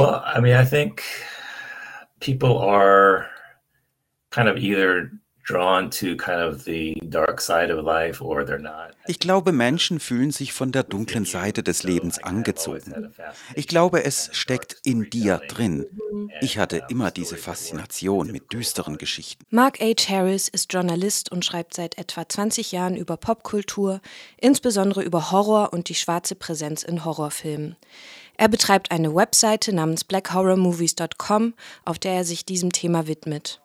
Well, I mean, I think people are kind of either ich glaube, Menschen fühlen sich von der dunklen Seite des Lebens angezogen. Ich glaube, es steckt in dir drin. Ich hatte immer diese Faszination mit düsteren Geschichten. Mark H. Harris ist Journalist und schreibt seit etwa 20 Jahren über Popkultur, insbesondere über Horror und die schwarze Präsenz in Horrorfilmen. Er betreibt eine Webseite namens blackhorrormovies.com, auf der er sich diesem Thema widmet.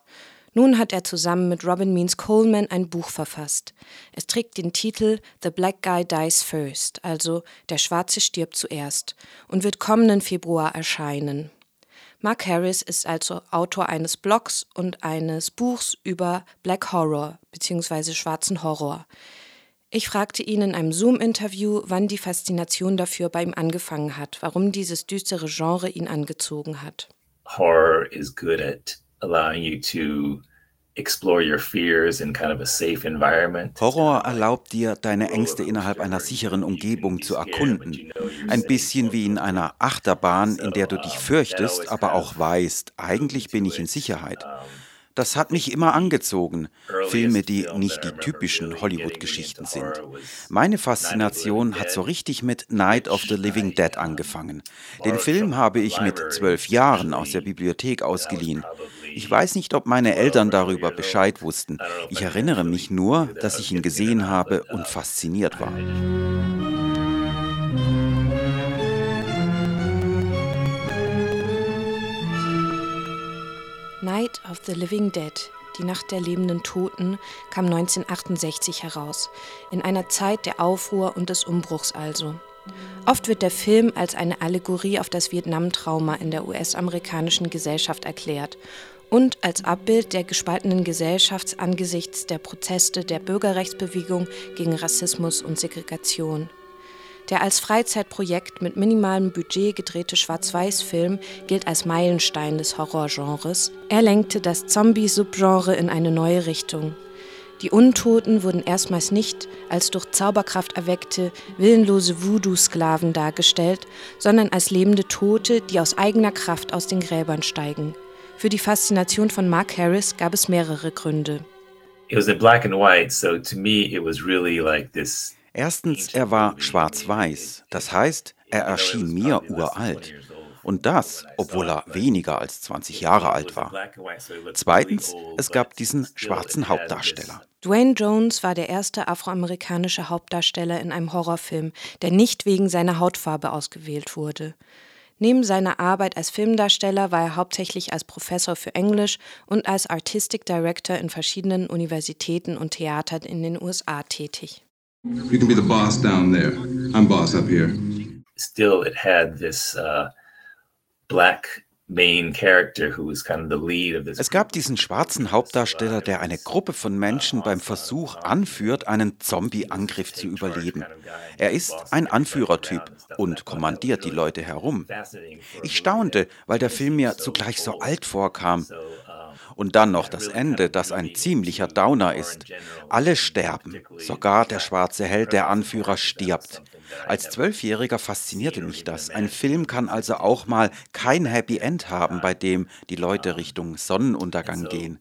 Nun hat er zusammen mit Robin Means Coleman ein Buch verfasst. Es trägt den Titel The Black Guy Dies First, also Der Schwarze stirbt zuerst, und wird kommenden Februar erscheinen. Mark Harris ist also Autor eines Blogs und eines Buchs über Black Horror bzw. schwarzen Horror. Ich fragte ihn in einem Zoom-Interview, wann die Faszination dafür bei ihm angefangen hat, warum dieses düstere Genre ihn angezogen hat. Horror is good at allowing you to explore your fears in kind of a safe environment. Horror erlaubt dir, deine Ängste innerhalb einer sicheren Umgebung zu erkunden. Ein bisschen wie in einer Achterbahn, in der du dich fürchtest, aber auch weißt, eigentlich bin ich in Sicherheit. Das hat mich immer angezogen. Filme, die nicht die typischen Hollywood-Geschichten sind. Meine Faszination hat so richtig mit Night of the Living Dead angefangen. Den Film habe ich mit zwölf Jahren aus der Bibliothek ausgeliehen. Ich weiß nicht, ob meine Eltern darüber Bescheid wussten. Ich erinnere mich nur, dass ich ihn gesehen habe und fasziniert war. Of the Living Dead, die Nacht der lebenden Toten, kam 1968 heraus, in einer Zeit der Aufruhr und des Umbruchs also. Oft wird der Film als eine Allegorie auf das Vietnam-Trauma in der US-amerikanischen Gesellschaft erklärt und als Abbild der gespaltenen Gesellschaft angesichts der Proteste der Bürgerrechtsbewegung gegen Rassismus und Segregation. Der als Freizeitprojekt mit minimalem Budget gedrehte Schwarz-Weiß-Film gilt als Meilenstein des Horrorgenres. Er lenkte das Zombie-Subgenre in eine neue Richtung. Die Untoten wurden erstmals nicht als durch Zauberkraft erweckte, willenlose Voodoo-Sklaven dargestellt, sondern als lebende Tote, die aus eigener Kraft aus den Gräbern steigen. Für die Faszination von Mark Harris gab es mehrere Gründe. It was in black and white, so to me it was really like this Erstens, er war schwarz-weiß, das heißt, er erschien mir uralt. Und das, obwohl er weniger als 20 Jahre alt war. Zweitens, es gab diesen schwarzen Hauptdarsteller. Dwayne Jones war der erste afroamerikanische Hauptdarsteller in einem Horrorfilm, der nicht wegen seiner Hautfarbe ausgewählt wurde. Neben seiner Arbeit als Filmdarsteller war er hauptsächlich als Professor für Englisch und als Artistic Director in verschiedenen Universitäten und Theatern in den USA tätig. You can be the boss down there. I'm boss up here. Still, it had this uh, black es gab diesen schwarzen Hauptdarsteller, der eine Gruppe von Menschen beim Versuch anführt, einen Zombie-Angriff zu überleben. Er ist ein Anführertyp und kommandiert die Leute herum. Ich staunte, weil der Film mir zugleich so alt vorkam. Und dann noch das Ende, das ein ziemlicher Downer ist. Alle sterben, sogar der schwarze Held, der Anführer, stirbt. Als Zwölfjähriger faszinierte mich das. Ein Film kann also auch mal kein Happy End haben, bei dem die Leute Richtung Sonnenuntergang gehen.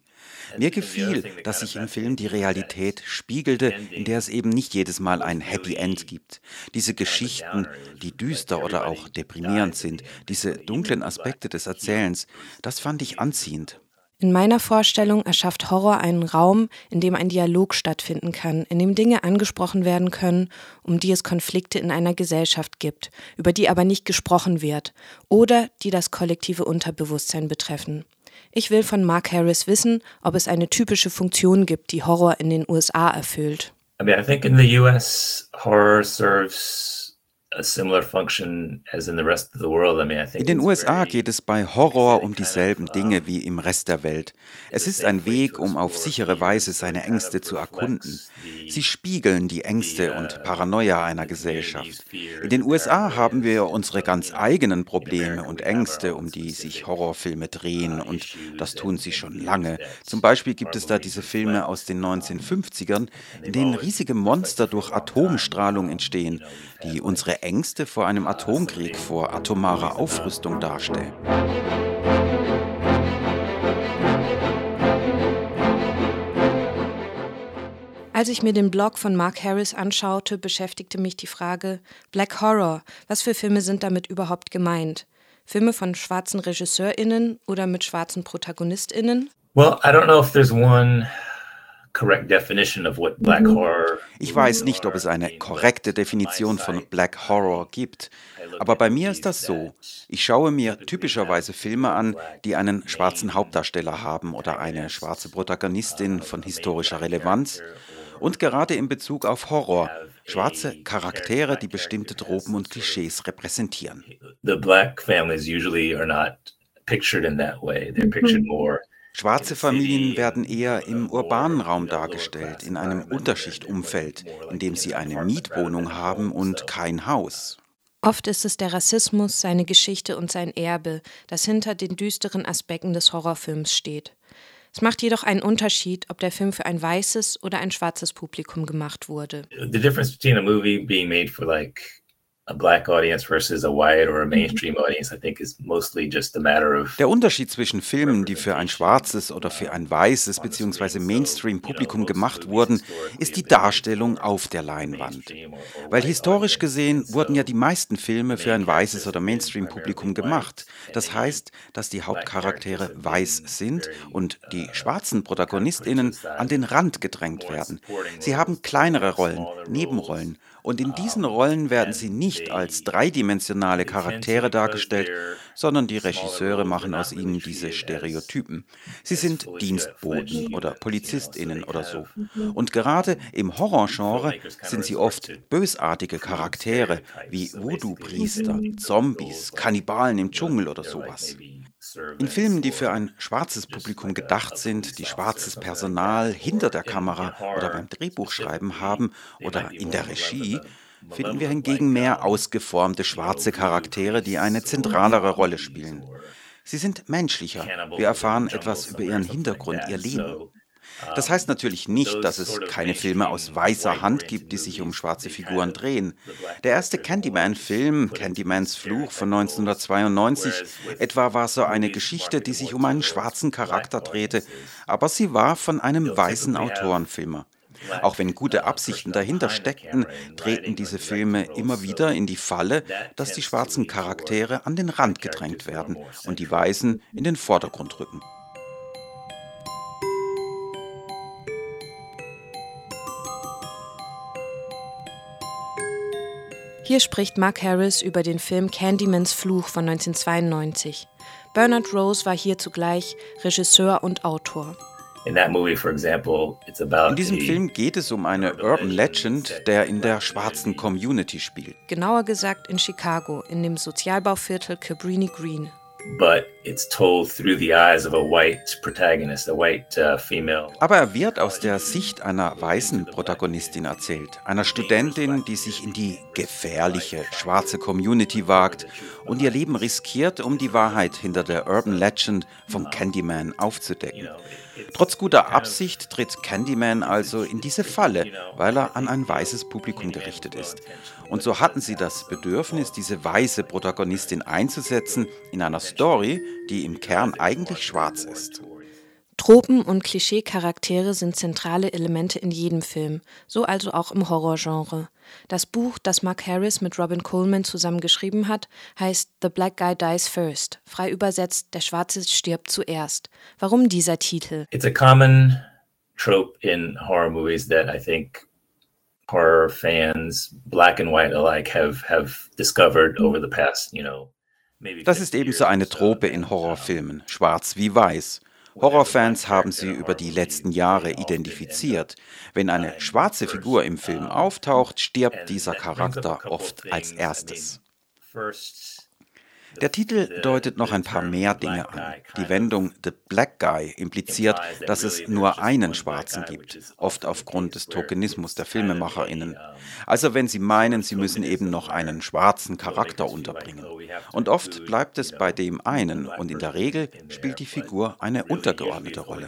Mir gefiel, dass sich im Film die Realität spiegelte, in der es eben nicht jedes Mal ein Happy End gibt. Diese Geschichten, die düster oder auch deprimierend sind, diese dunklen Aspekte des Erzählens, das fand ich anziehend. In meiner Vorstellung erschafft Horror einen Raum, in dem ein Dialog stattfinden kann, in dem Dinge angesprochen werden können, um die es Konflikte in einer Gesellschaft gibt, über die aber nicht gesprochen wird oder die das kollektive Unterbewusstsein betreffen. Ich will von Mark Harris wissen, ob es eine typische Funktion gibt, die Horror in den USA erfüllt. I mean, I think in the US horror serves in den USA geht es bei Horror um dieselben Dinge wie im Rest der Welt. Es ist ein Weg, um auf sichere Weise seine Ängste zu erkunden. Sie spiegeln die Ängste und Paranoia einer Gesellschaft. In den USA haben wir unsere ganz eigenen Probleme und Ängste, um die sich Horrorfilme drehen, und das tun sie schon lange. Zum Beispiel gibt es da diese Filme aus den 1950ern, in denen riesige Monster durch Atomstrahlung entstehen, die unsere Ängste vor einem Atomkrieg, vor atomarer Aufrüstung darstellen. Als ich mir den Blog von Mark Harris anschaute, beschäftigte mich die Frage Black Horror, was für Filme sind damit überhaupt gemeint? Filme von schwarzen RegisseurInnen oder mit schwarzen ProtagonistInnen? Well, I don't know if there's one ich weiß nicht, ob es eine korrekte Definition von Black Horror gibt, aber bei mir ist das so. Ich schaue mir typischerweise Filme an, die einen schwarzen Hauptdarsteller haben oder eine schwarze Protagonistin von historischer Relevanz und gerade in Bezug auf Horror, schwarze Charaktere, die bestimmte Tropen und Klischees repräsentieren. The black families usually are not pictured in that way. They're pictured mhm. more Schwarze Familien werden eher im urbanen Raum dargestellt, in einem Unterschichtumfeld, in dem sie eine Mietwohnung haben und kein Haus. Oft ist es der Rassismus, seine Geschichte und sein Erbe, das hinter den düsteren Aspekten des Horrorfilms steht. Es macht jedoch einen Unterschied, ob der Film für ein weißes oder ein schwarzes Publikum gemacht wurde. The difference between a movie being made for like der Unterschied zwischen Filmen, die für ein schwarzes oder für ein weißes bzw. Mainstream-Publikum gemacht wurden, ist die Darstellung auf der Leinwand. Weil historisch gesehen wurden ja die meisten Filme für ein weißes oder Mainstream-Publikum gemacht. Das heißt, dass die Hauptcharaktere weiß sind und die schwarzen ProtagonistInnen an den Rand gedrängt werden. Sie haben kleinere Rollen, Nebenrollen und in diesen Rollen werden sie nicht als dreidimensionale Charaktere dargestellt, sondern die Regisseure machen aus ihnen diese Stereotypen. Sie sind Dienstboten oder Polizistinnen oder so. Und gerade im Horrorgenre sind sie oft bösartige Charaktere wie Voodoo-Priester, Zombies, Kannibalen im Dschungel oder sowas. In Filmen, die für ein schwarzes Publikum gedacht sind, die schwarzes Personal hinter der Kamera oder beim Drehbuchschreiben haben oder in der Regie, finden wir hingegen mehr ausgeformte schwarze Charaktere, die eine zentralere Rolle spielen. Sie sind menschlicher. Wir erfahren etwas über ihren Hintergrund, ihr Leben. Das heißt natürlich nicht, dass es keine Filme aus weißer Hand gibt, die sich um schwarze Figuren drehen. Der erste Candyman-Film, Candymans Fluch von 1992, etwa war so eine Geschichte, die sich um einen schwarzen Charakter drehte, aber sie war von einem weißen Autorenfilmer. Auch wenn gute Absichten dahinter steckten, treten diese Filme immer wieder in die Falle, dass die schwarzen Charaktere an den Rand gedrängt werden und die Weißen in den Vordergrund rücken. Hier spricht Mark Harris über den Film Candymans Fluch von 1992. Bernard Rose war hier zugleich Regisseur und Autor. In diesem Film geht es um eine Urban Legend, der in der schwarzen Community spielt. Genauer gesagt in Chicago, in dem Sozialbauviertel Cabrini Green but it's told through the eyes of a white protagonist, a white female. Aber er wird aus der Sicht einer weißen Protagonistin erzählt, einer Studentin, die sich in die gefährliche schwarze Community wagt und ihr Leben riskiert, um die Wahrheit hinter der Urban Legend vom Candyman aufzudecken. Trotz guter Absicht tritt Candyman also in diese Falle, weil er an ein weißes Publikum gerichtet ist. Und so hatten sie das Bedürfnis, diese weiße Protagonistin einzusetzen in einer Story, die im Kern eigentlich schwarz ist. Tropen und Klischee-Charaktere sind zentrale Elemente in jedem Film, so also auch im Horrorgenre. Das Buch, das Mark Harris mit Robin Coleman zusammen geschrieben hat, heißt The Black Guy Dies First, frei übersetzt Der Schwarze stirbt zuerst. Warum dieser Titel? It's a common trope in horror movies that I think horror fans, black and white alike, have have discovered over the past, you know. Das ist ebenso eine Trope in Horrorfilmen, schwarz wie weiß. Horrorfans haben sie über die letzten Jahre identifiziert. Wenn eine schwarze Figur im Film auftaucht, stirbt dieser Charakter oft als erstes. Der Titel deutet noch ein paar mehr Dinge an. Die Wendung The Black Guy impliziert, dass es nur einen Schwarzen gibt, oft aufgrund des Tokenismus der FilmemacherInnen. Also wenn sie meinen, sie müssen eben noch einen schwarzen Charakter unterbringen. Und oft bleibt es bei dem einen und in der Regel spielt die Figur eine untergeordnete Rolle.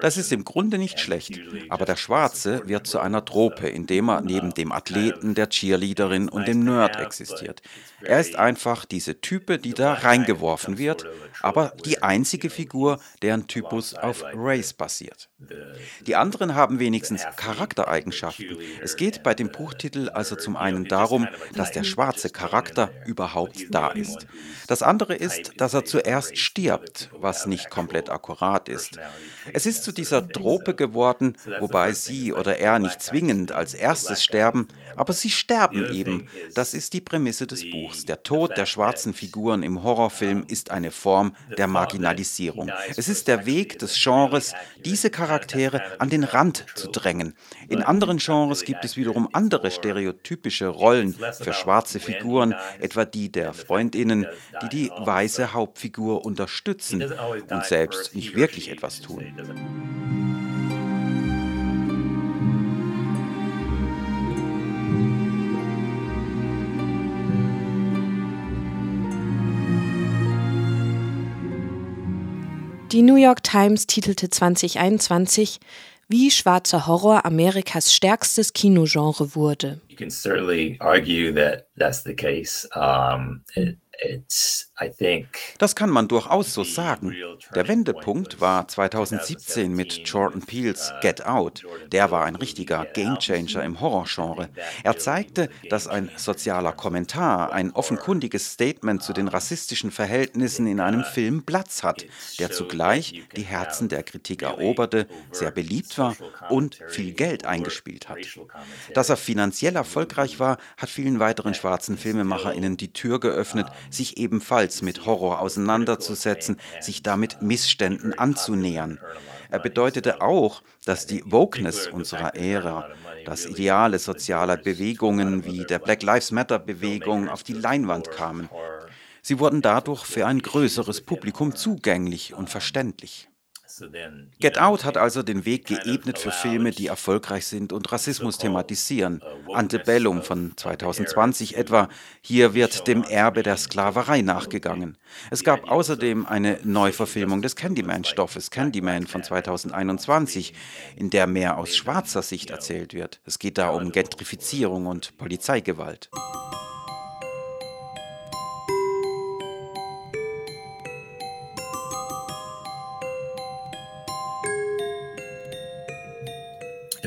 Das ist im Grunde nicht schlecht, aber der Schwarze wird zu einer Trope, indem er neben dem Athleten, der Cheerleaderin und dem Nerd existiert. Er ist einfach diese Type, die da reingeworfen wird, aber die einzige Figur, deren Typus auf Race basiert. Die anderen haben wenigstens Charaktereigenschaften. Es geht bei dem Buchtitel also zum einen darum, dass der schwarze Charakter überhaupt da ist. Das andere ist, dass er zuerst stirbt, was nicht komplett akkurat ist. Es ist zu dieser Trope geworden, wobei sie oder er nicht zwingend als erstes sterben, aber sie sterben eben. Das ist die Prämisse des Buchs. Der Tod der schwarzen Figuren im Horrorfilm ist eine Form der Marginalisierung. Es ist der Weg des Genres, diese Charaktere an den Rand zu drängen. In anderen Genres gibt es wiederum andere stereotypische Rollen für schwarze Figuren, etwa die der Freundinnen, die die weiße Hauptfigur unterstützen und selbst nicht wirklich etwas tun. Die New York Times titelte 2021, wie schwarzer Horror Amerikas stärkstes Kinogenre wurde. You can certainly argue that that's the case. Um, it, das kann man durchaus so sagen. Der Wendepunkt war 2017 mit Jordan Peels Get Out. Der war ein richtiger Gamechanger im Horrorgenre. Er zeigte, dass ein sozialer Kommentar, ein offenkundiges Statement zu den rassistischen Verhältnissen in einem Film Platz hat, der zugleich die Herzen der Kritik eroberte, sehr beliebt war und viel Geld eingespielt hat. Dass er finanziell erfolgreich war, hat vielen weiteren schwarzen FilmemacherInnen die Tür geöffnet, sich ebenfalls mit Horror auseinanderzusetzen, sich damit Missständen anzunähern. Er bedeutete auch, dass die Wokeness unserer Ära, dass Ideale sozialer Bewegungen wie der Black Lives Matter Bewegung auf die Leinwand kamen. Sie wurden dadurch für ein größeres Publikum zugänglich und verständlich. Get Out hat also den Weg geebnet für Filme, die erfolgreich sind und Rassismus thematisieren. Antebellum von 2020 etwa. Hier wird dem Erbe der Sklaverei nachgegangen. Es gab außerdem eine Neuverfilmung des Candyman-Stoffes, Candyman von 2021, in der mehr aus schwarzer Sicht erzählt wird. Es geht da um Gentrifizierung und Polizeigewalt.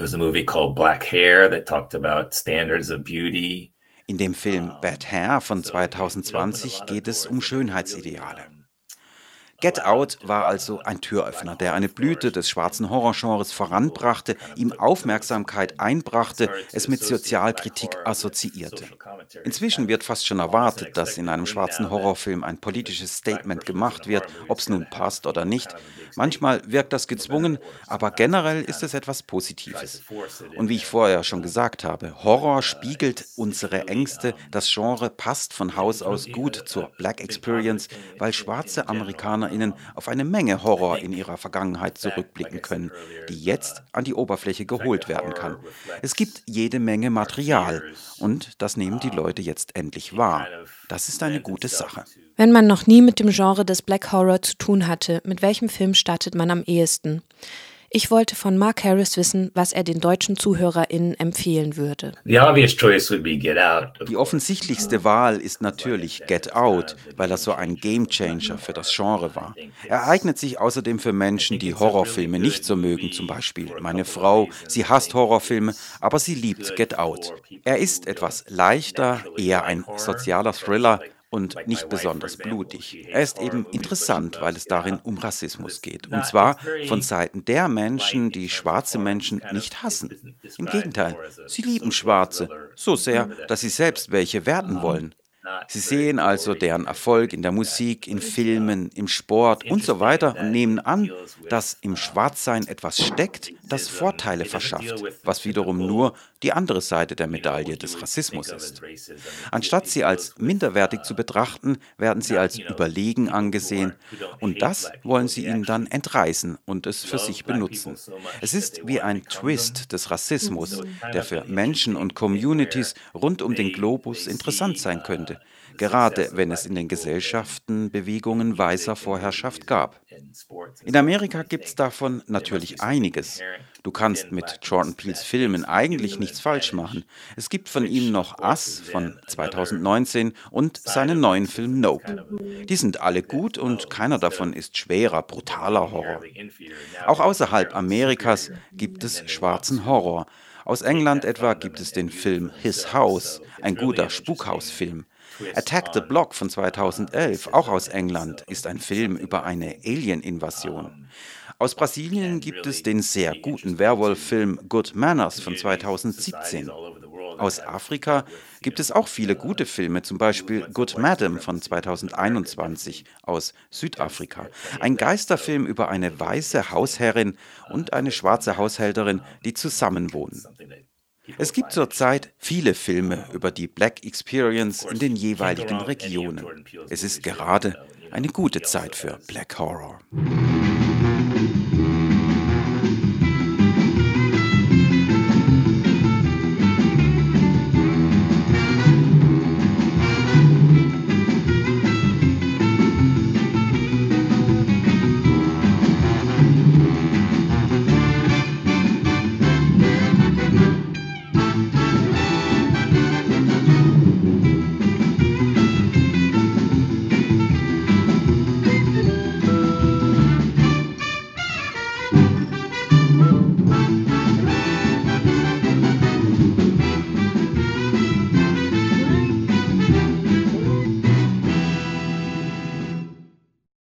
Was a movie called Black Hair that talked about standards of beauty. In dem Film Bad Hair von 2020 geht es um Schönheitsideale. Get Out war also ein Türöffner, der eine Blüte des schwarzen Horrorgenres voranbrachte, ihm Aufmerksamkeit einbrachte, es mit Sozialkritik assoziierte. Inzwischen wird fast schon erwartet, dass in einem schwarzen Horrorfilm ein politisches Statement gemacht wird, ob es nun passt oder nicht. Manchmal wirkt das gezwungen, aber generell ist es etwas Positives. Und wie ich vorher schon gesagt habe, Horror spiegelt unsere Ängste. Das Genre passt von Haus aus gut zur Black Experience, weil schwarze Amerikaner ZuschauerInnen auf eine Menge Horror in ihrer Vergangenheit zurückblicken können, die jetzt an die Oberfläche geholt werden kann. Es gibt jede Menge Material und das nehmen die Leute jetzt endlich wahr. Das ist eine gute Sache. Wenn man noch nie mit dem Genre des Black Horror zu tun hatte, mit welchem Film startet man am ehesten? Ich wollte von Mark Harris wissen, was er den deutschen ZuhörerInnen empfehlen würde. Die offensichtlichste Wahl ist natürlich Get Out, weil er so ein Gamechanger für das Genre war. Er eignet sich außerdem für Menschen, die Horrorfilme nicht so mögen, zum Beispiel meine Frau. Sie hasst Horrorfilme, aber sie liebt Get Out. Er ist etwas leichter, eher ein sozialer Thriller, und nicht besonders blutig. Er ist eben interessant, weil es darin um Rassismus geht. Und zwar von Seiten der Menschen, die schwarze Menschen nicht hassen. Im Gegenteil, sie lieben Schwarze so sehr, dass sie selbst welche werden wollen. Sie sehen also deren Erfolg in der Musik, in Filmen, im Sport und so weiter und nehmen an, dass im Schwarzsein etwas steckt, das Vorteile verschafft, was wiederum nur die andere Seite der Medaille des Rassismus ist. Anstatt sie als minderwertig zu betrachten, werden sie als überlegen angesehen und das wollen sie ihnen dann entreißen und es für sich benutzen. Es ist wie ein Twist des Rassismus, der für Menschen und Communities rund um den Globus interessant sein könnte gerade wenn es in den Gesellschaften Bewegungen weißer Vorherrschaft gab. In Amerika gibt es davon natürlich einiges. Du kannst mit Jordan Peels Filmen eigentlich nichts falsch machen. Es gibt von ihm noch Us von 2019 und seinen neuen Film Nope. Die sind alle gut und keiner davon ist schwerer, brutaler Horror. Auch außerhalb Amerikas gibt es schwarzen Horror. Aus England etwa gibt es den Film His House, ein guter Spukhausfilm. Attack the Block von 2011, auch aus England, ist ein Film über eine Alien-Invasion. Aus Brasilien gibt es den sehr guten Werwolf-Film Good Manners von 2017. Aus Afrika gibt es auch viele gute Filme, zum Beispiel Good Madam von 2021 aus Südafrika. Ein Geisterfilm über eine weiße Hausherrin und eine schwarze Haushälterin, die zusammenwohnen. Es gibt zurzeit viele Filme über die Black Experience in den jeweiligen Regionen. Es ist gerade eine gute Zeit für Black Horror.